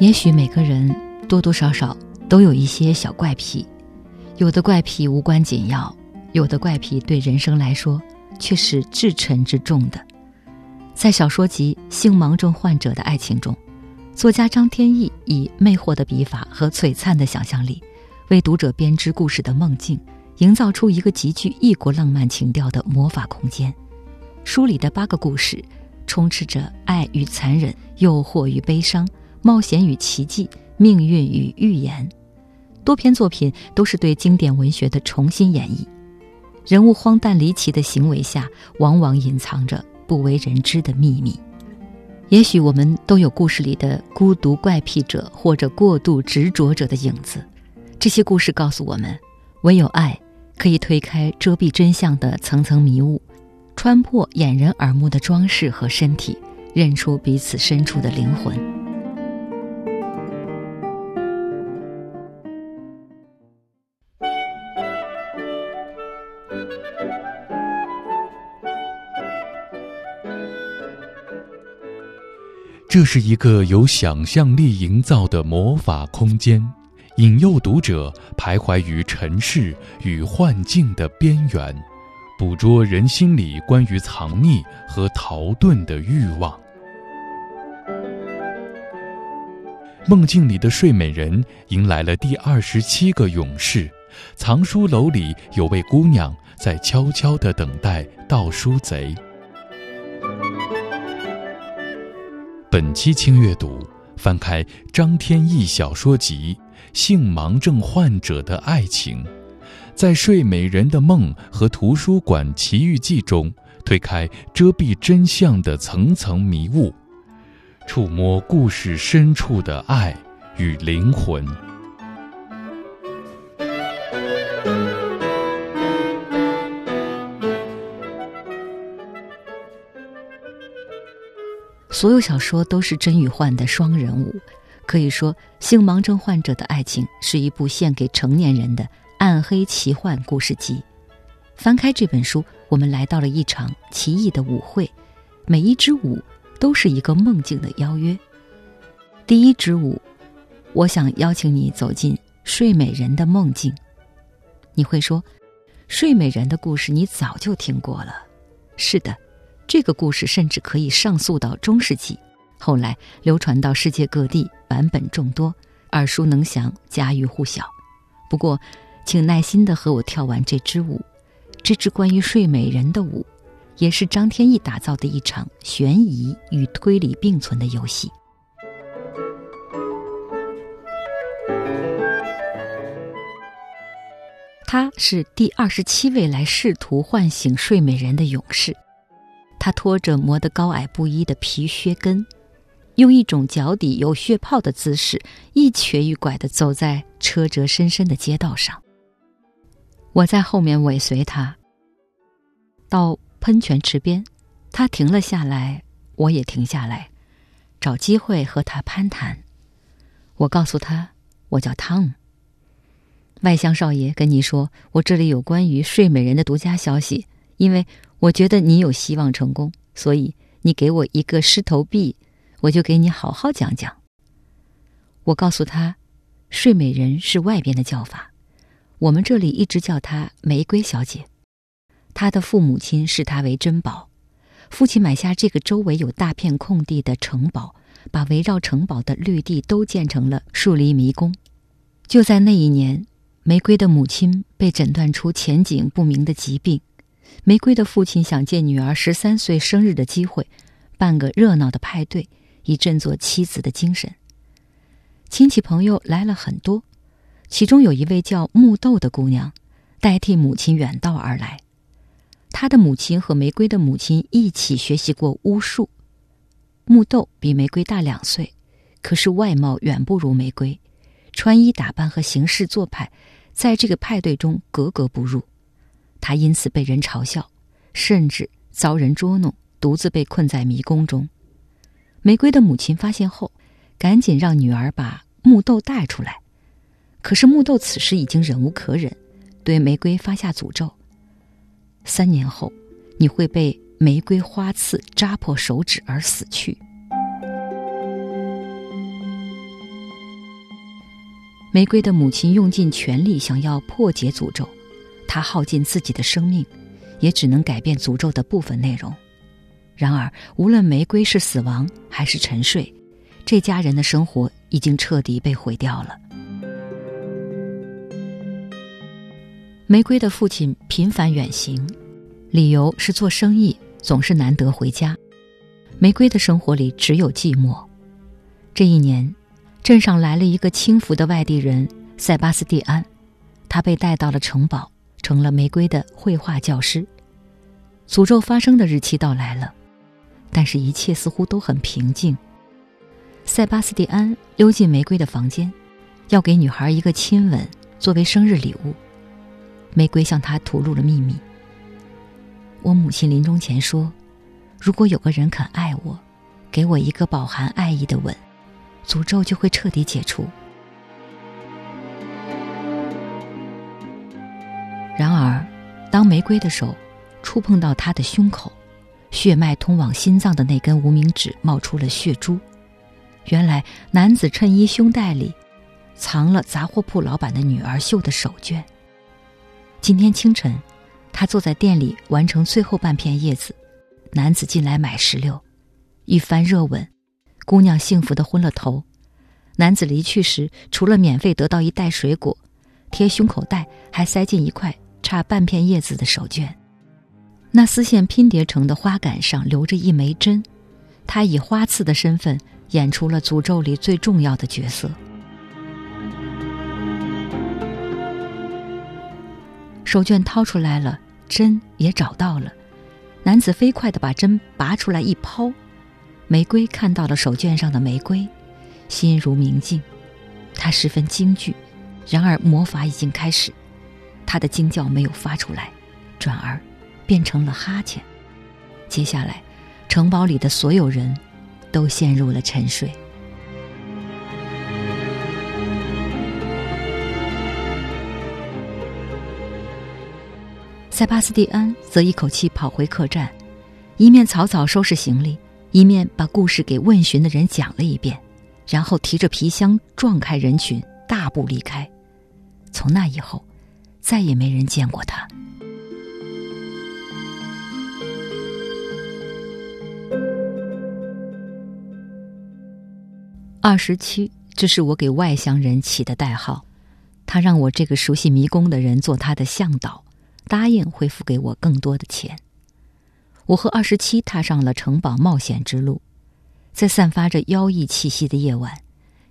也许每个人多多少少都有一些小怪癖，有的怪癖无关紧要，有的怪癖对人生来说却是至沉至重的。在小说集《性盲症患者的爱情》中，作家张天翼以魅惑的笔法和璀璨的想象力，为读者编织故事的梦境，营造出一个极具异国浪漫情调的魔法空间。书里的八个故事，充斥着爱与残忍、诱惑与悲伤。冒险与奇迹，命运与预言，多篇作品都是对经典文学的重新演绎。人物荒诞离奇的行为下，往往隐藏着不为人知的秘密。也许我们都有故事里的孤独怪癖者或者过度执着者的影子。这些故事告诉我们，唯有爱可以推开遮蔽真相的层层迷雾，穿破掩人耳目的装饰和身体，认出彼此深处的灵魂。这是一个由想象力营造的魔法空间，引诱读者徘徊于尘世与幻境的边缘，捕捉人心里关于藏匿和逃遁的欲望。梦境里的睡美人迎来了第二十七个勇士，藏书楼里有位姑娘在悄悄地等待盗书贼。本期轻阅读，翻开张天翼小说集《性盲症患者的爱情》，在睡美人的梦和图书馆奇遇记中，推开遮蔽真相的层层迷雾，触摸故事深处的爱与灵魂。所有小说都是真与幻的双人物，可以说，《性盲症患者的爱情》是一部献给成年人的暗黑奇幻故事集。翻开这本书，我们来到了一场奇异的舞会，每一支舞都是一个梦境的邀约。第一支舞，我想邀请你走进睡美人的梦境。你会说，睡美人的故事你早就听过了。是的。这个故事甚至可以上溯到中世纪，后来流传到世界各地，版本众多，耳熟能详，家喻户晓。不过，请耐心的和我跳完这支舞，这支关于睡美人的舞，也是张天翼打造的一场悬疑与推理并存的游戏。他是第二十七位来试图唤醒睡美人的勇士。他拖着磨得高矮不一的皮靴跟，用一种脚底有血泡的姿势，一瘸一拐地走在车辙深深的街道上。我在后面尾随他。到喷泉池边，他停了下来，我也停下来，找机会和他攀谈。我告诉他，我叫汤姆。外乡少爷跟你说，我这里有关于睡美人的独家消息，因为。我觉得你有希望成功，所以你给我一个狮头币，我就给你好好讲讲。我告诉他，睡美人是外边的叫法，我们这里一直叫她玫瑰小姐。她的父母亲视她为珍宝，父亲买下这个周围有大片空地的城堡，把围绕城堡的绿地都建成了树篱迷宫。就在那一年，玫瑰的母亲被诊断出前景不明的疾病。玫瑰的父亲想借女儿十三岁生日的机会，办个热闹的派对，以振作妻子的精神。亲戚朋友来了很多，其中有一位叫木豆的姑娘，代替母亲远道而来。她的母亲和玫瑰的母亲一起学习过巫术。木豆比玫瑰大两岁，可是外貌远不如玫瑰，穿衣打扮和行事做派，在这个派对中格格不入。他因此被人嘲笑，甚至遭人捉弄，独自被困在迷宫中。玫瑰的母亲发现后，赶紧让女儿把木豆带出来。可是木豆此时已经忍无可忍，对玫瑰发下诅咒：三年后，你会被玫瑰花刺扎破手指而死去。玫瑰的母亲用尽全力想要破解诅咒，他耗尽自己的生命，也只能改变诅咒的部分内容。然而，无论玫瑰是死亡还是沉睡，这家人的生活已经彻底被毁掉了。玫瑰的父亲频繁远行，理由是做生意总是难得回家。玫瑰的生活里只有寂寞。这一年，镇上来了一个轻浮的外地人塞巴斯蒂安，他被带到了城堡，成了玫瑰的绘画教师。诅咒发生的日期到来了，但是一切似乎都很平静。塞巴斯蒂安溜进玫瑰的房间，要给女孩一个亲吻作为生日礼物。玫瑰向他吐露了秘密。我母亲临终前说：“如果有个人肯爱我，给我一个饱含爱意的吻，诅咒就会彻底解除。”当玫瑰的手触碰到他的胸口，血脉通往心脏的那根无名指冒出了血珠。原来，男子衬衣胸带里藏了杂货铺老板的女儿绣的手绢。今天清晨，他坐在店里完成最后半片叶子。男子进来买石榴，一番热吻，姑娘幸福的昏了头。男子离去时，除了免费得到一袋水果，贴胸口袋还塞进一块差半片叶子的手绢。那丝线拼叠成的花杆上留着一枚针，他以花刺的身份演出了诅咒里最重要的角色。手绢掏出来了，针也找到了。男子飞快地把针拔出来一抛，玫瑰看到了手绢上的玫瑰，心如明镜。他十分惊惧，然而魔法已经开始。他的惊叫没有发出来，转而变成了哈欠。接下来，城堡里的所有人都陷入了沉睡。塞巴斯蒂安则一口气跑回客栈，一面草草收拾行李，一面把故事给问询的人讲了一遍，然后提着皮箱撞开人群，大步离开。从那以后，再也没人见过他。二十七，这是我给外乡人起的代号，他让我这个熟悉迷宫的人做他的向导。答应会付给我更多的钱。我和二十七踏上了城堡冒险之路，在散发着妖异气息的夜晚，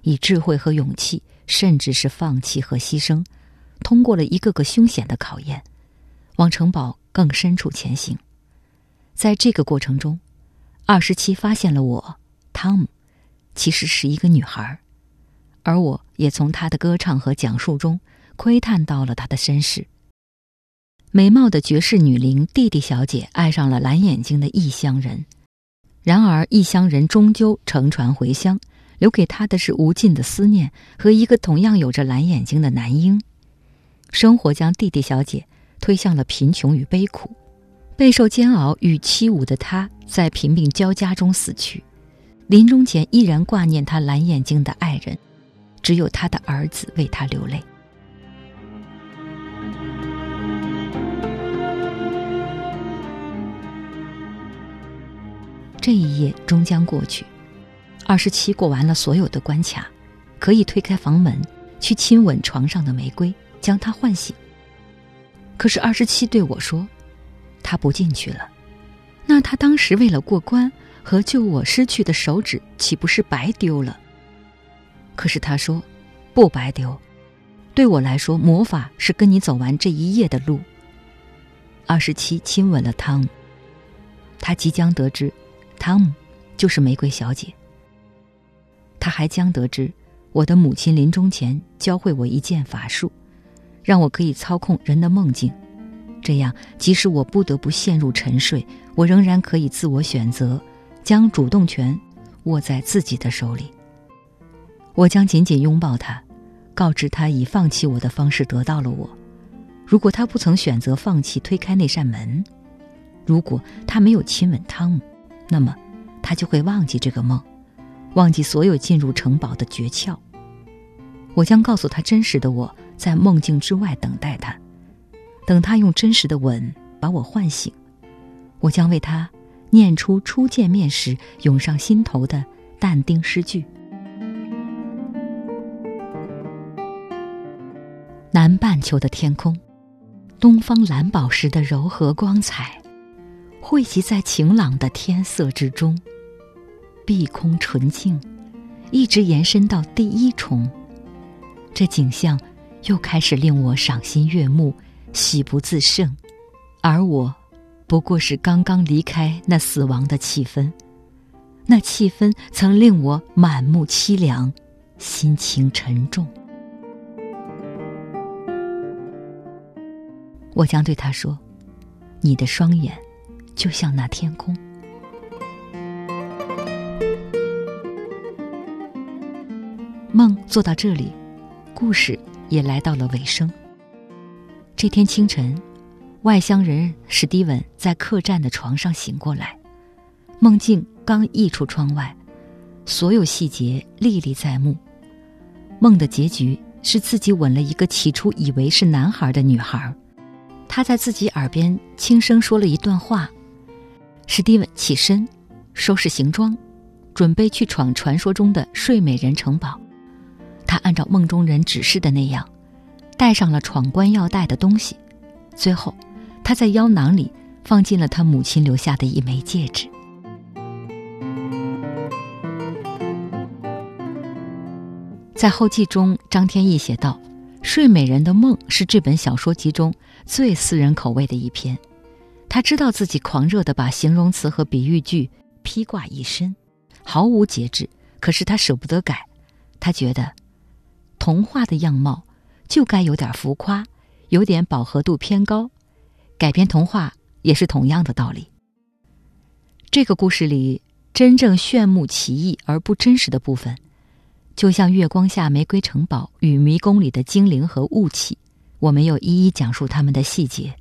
以智慧和勇气，甚至是放弃和牺牲，通过了一个个凶险的考验，往城堡更深处前行。在这个过程中，二十七发现了我，汤姆，其实是一个女孩，而我也从她的歌唱和讲述中窥探到了她的身世。美貌的绝世女伶弟弟小姐爱上了蓝眼睛的异乡人，然而异乡人终究乘船回乡，留给她的是无尽的思念和一个同样有着蓝眼睛的男婴。生活将弟弟小姐推向了贫穷与悲苦，备受煎熬与欺侮的她在贫病交加中死去，临终前依然挂念她蓝眼睛的爱人，只有她的儿子为她流泪。这一夜终将过去，二十七过完了所有的关卡，可以推开房门去亲吻床上的玫瑰，将他唤醒。可是二十七对我说：“他不进去了。”那他当时为了过关和救我失去的手指，岂不是白丢了？可是他说：“不白丢，对我来说，魔法是跟你走完这一夜的路。”二十七亲吻了汤姆，他即将得知。汤姆，就是玫瑰小姐。他还将得知，我的母亲临终前教会我一件法术，让我可以操控人的梦境，这样即使我不得不陷入沉睡，我仍然可以自我选择，将主动权握在自己的手里。我将紧紧拥抱他，告知他以放弃我的方式得到了我。如果他不曾选择放弃，推开那扇门，如果他没有亲吻汤姆。那么，他就会忘记这个梦，忘记所有进入城堡的诀窍。我将告诉他真实的我在梦境之外等待他，等他用真实的吻把我唤醒。我将为他念出初见面时涌上心头的但丁诗句。南半球的天空，东方蓝宝石的柔和光彩，汇集在晴朗的天色之中。碧空纯净，一直延伸到第一重。这景象又开始令我赏心悦目，喜不自胜。而我，不过是刚刚离开那死亡的气氛，那气氛曾令我满目凄凉，心情沉重。我将对他说：“你的双眼，就像那天空。”梦做到这里，故事也来到了尾声。这天清晨，外乡人史蒂文在客栈的床上醒过来，梦境刚溢出窗外，所有细节历历在目。梦的结局是自己吻了一个起初以为是男孩的女孩。他在自己耳边轻声说了一段话，史蒂文起身，收拾行装，准备去闯传说中的睡美人城堡。他按照梦中人指示的那样，带上了闯关要带的东西。最后，他在腰囊里放进了他母亲留下的一枚戒指。在后记中，张天翼写道。《睡美人的梦》是这本小说集中最私人口味的一篇。他知道自己狂热地把形容词和比喻句披挂一身，毫无节制。可是他舍不得改，他觉得，童话的样貌就该有点浮夸，有点饱和度偏高。改编童话也是同样的道理。这个故事里真正炫目奇异而不真实的部分。就像月光下玫瑰城堡与迷宫里的精灵和雾气，我没有一一讲述他们的细节，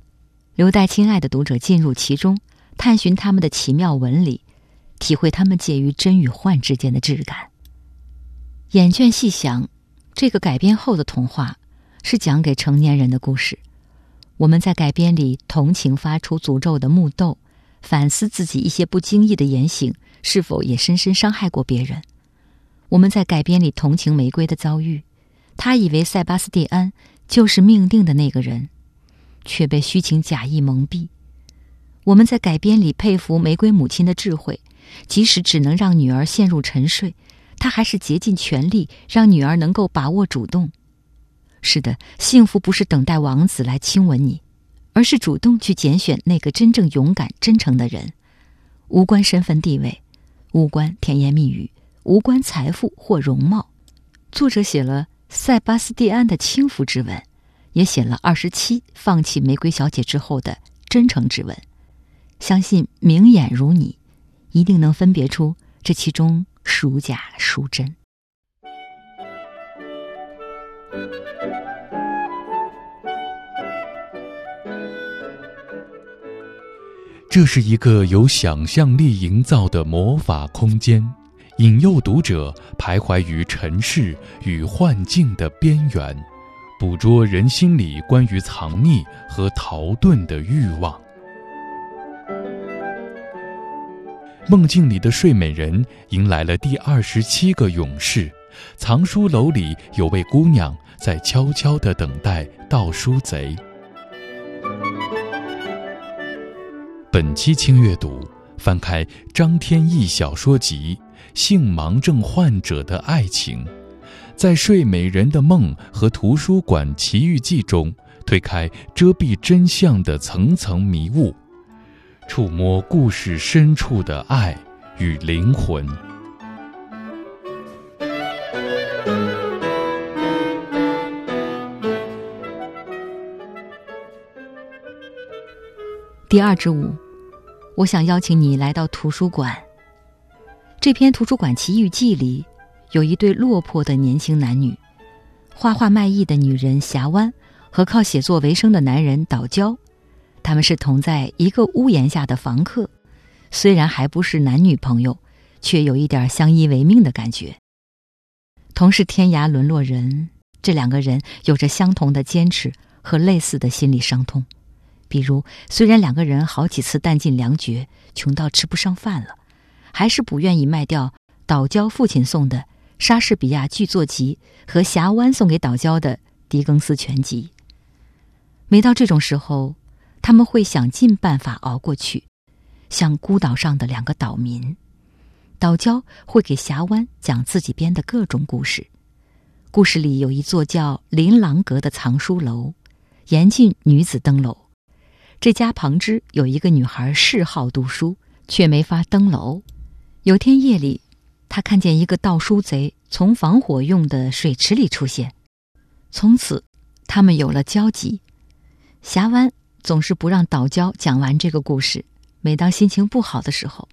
留待亲爱的读者进入其中，探寻他们的奇妙纹理，体会他们介于真与幻之间的质感。眼倦细想，这个改编后的童话是讲给成年人的故事。我们在改编里同情发出诅咒的木豆，反思自己一些不经意的言行是否也深深伤害过别人。我们在改编里同情玫瑰的遭遇，他以为塞巴斯蒂安就是命定的那个人，却被虚情假意蒙蔽。我们在改编里佩服玫瑰母亲的智慧，即使只能让女儿陷入沉睡，他还是竭尽全力让女儿能够把握主动。是的，幸福不是等待王子来亲吻你，而是主动去拣选那个真正勇敢、真诚的人，无关身份地位，无关甜言蜜语。无关财富或容貌，作者写了塞巴斯蒂安的轻浮之吻，也写了二十七放弃玫瑰小姐之后的真诚之吻。相信明眼如你，一定能分别出这其中孰假孰真。这是一个由想象力营造的魔法空间。引诱读者徘徊于尘世与幻境的边缘，捕捉人心里关于藏匿和逃遁的欲望。梦境里的睡美人迎来了第二十七个勇士，藏书楼里有位姑娘在悄悄地等待盗书贼。本期轻阅读，翻开张天翼小说集。性盲症患者的爱情，在《睡美人的梦》和《图书馆奇遇记》中推开遮蔽真相的层层迷雾，触摸故事深处的爱与灵魂。第二支舞，我想邀请你来到图书馆。这篇《图书馆奇遇记》里，有一对落魄的年轻男女，画画卖艺的女人霞湾和靠写作为生的男人岛礁，他们是同在一个屋檐下的房客，虽然还不是男女朋友，却有一点相依为命的感觉。同是天涯沦落人，这两个人有着相同的坚持和类似的心理伤痛。比如，虽然两个人好几次弹尽粮绝，穷到吃不上饭了，还是不愿意卖掉岛礁父亲送的莎士比亚剧作集和峡湾送给岛礁的狄更斯全集。每到这种时候，他们会想尽办法熬过去，像孤岛上的两个岛民。岛礁会给峡湾讲自己编的各种故事。故事里有一座叫琳琅阁的藏书楼，严禁女子登楼。这家旁支有一个女孩嗜好读书，却没法登楼。有天夜里，她看见一个盗书贼从防火用的水池里出现，从此他们有了交集。峡湾总是不让岛礁讲完这个故事。每当心情不好的时候，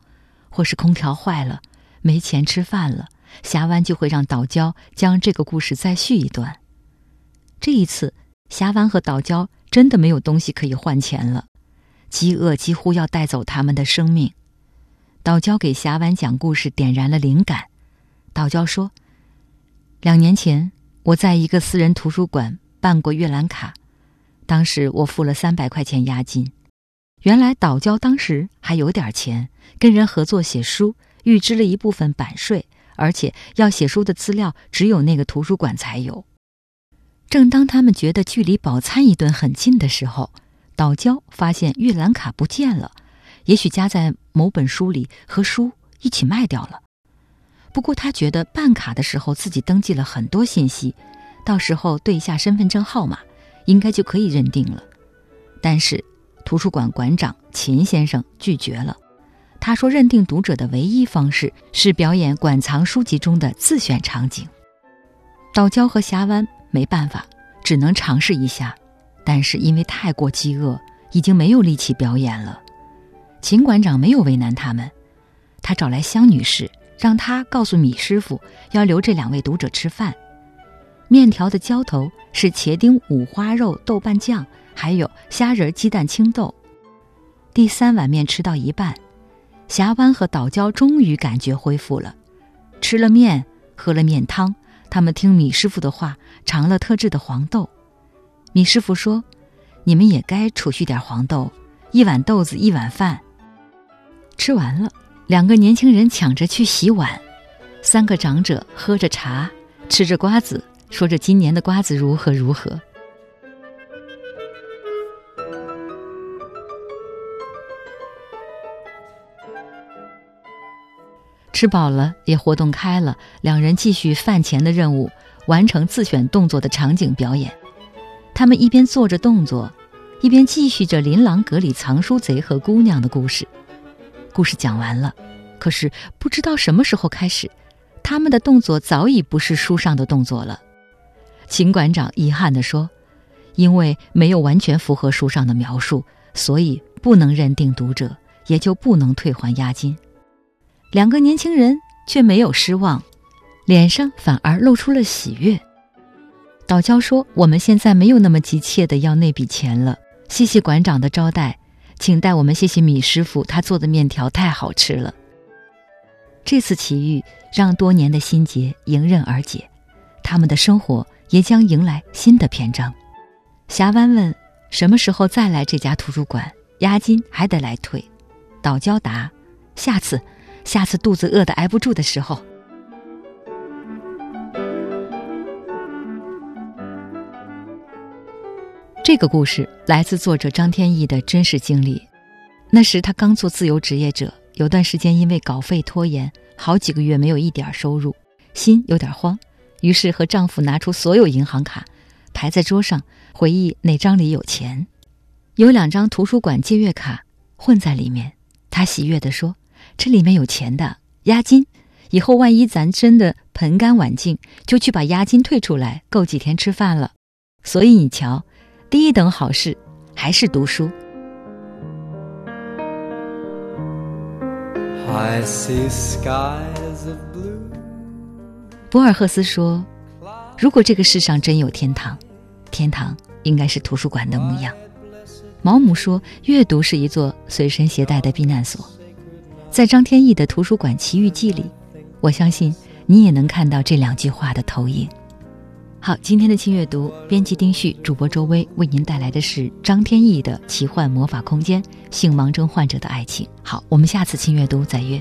或是空调坏了、没钱吃饭了，峡湾就会让岛礁将这个故事再续一段。这一次，峡湾和岛礁。真的没有东西可以换钱了，饥饿几乎要带走他们的生命。岛礁给峡湾讲故事点燃了灵感。岛礁说：“两年前我在一个私人图书馆办过阅览卡，当时我付了三百块钱押金。原来岛礁当时还有点钱，跟人合作写书，预支了一部分版税，而且要写书的资料只有那个图书馆才有。”正当他们觉得距离饱餐一顿很近的时候，岛礁发现阅览卡不见了，也许夹在某本书里，和书一起卖掉了。不过他觉得办卡的时候自己登记了很多信息，到时候对一下身份证号码，应该就可以认定了。但是图书馆馆长秦先生拒绝了，他说认定读者的唯一方式是表演馆藏书籍中的自选场景。岛礁和峡湾。没办法，只能尝试一下，但是因为太过饥饿，已经没有力气表演了。秦馆长没有为难他们，他找来香女士，让她告诉米师傅要留这两位读者吃饭。面条的浇头是茄丁五花肉豆瓣酱，还有虾仁鸡蛋青豆。第三碗面吃到一半，峡湾和岛礁终于感觉恢复了，吃了面，喝了面汤。他们听米师傅的话，尝了特制的黄豆。米师傅说：“你们也该储蓄点黄豆，一碗豆子一碗饭。”吃完了，两个年轻人抢着去洗碗，三个长者喝着茶，吃着瓜子，说着今年的瓜子如何如何。吃饱了，也活动开了，两人继续饭前的任务，完成自选动作的场景表演。他们一边做着动作，一边继续着琳琅阁里藏书贼和姑娘的故事。故事讲完了，可是不知道什么时候开始，他们的动作早已不是书上的动作了。秦馆长遗憾地说：“因为没有完全符合书上的描述，所以不能认定读者，也就不能退还押金。”两个年轻人却没有失望，脸上反而露出了喜悦。岛礁说：“我们现在没有那么急切的要那笔钱了，谢谢馆长的招待，请代我们谢谢米师傅，他做的面条太好吃了。”这次奇遇让多年的心结迎刃而解，他们的生活也将迎来新的篇章。峡湾问：“什么时候再来这家图书馆？押金还得来退？”岛礁答：“下次。”下次肚子饿得挨不住的时候，这个故事来自作者张天翼的真实经历。那时他刚做自由职业者，有段时间因为稿费拖延，好几个月没有一点收入，心有点慌。于是和丈夫拿出所有银行卡，排在桌上，回忆哪张里有钱。有两张图书馆借阅卡混在里面，他喜悦地说。这里面有钱的押金，以后万一咱真的盆干碗净，就去把押金退出来，够几天吃饭了。所以你瞧，第一等好事还是读书。博尔赫斯说：“如果这个世上真有天堂，天堂应该是图书馆的模样。”毛姆说：“阅读是一座随身携带的避难所。”在张天翼的《图书馆奇遇记》里，我相信你也能看到这两句话的投影。好，今天的轻阅读，编辑丁旭，主播周薇，为您带来的是张天翼的奇幻魔法空间——性盲症患者的爱情。好，我们下次轻阅读再约。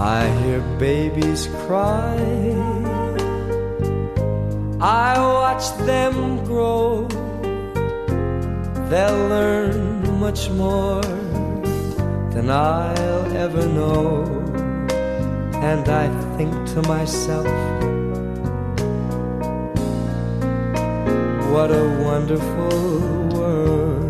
I hear babies cry. I watch them grow. They'll learn much more than I'll ever know. And I think to myself, what a wonderful world.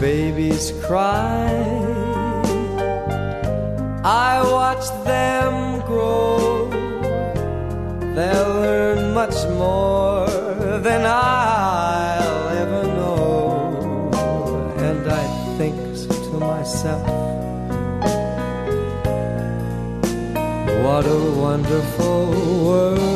babies cry. I watch them grow. They'll learn much more than I'll ever know. And I think to myself, what a wonderful world.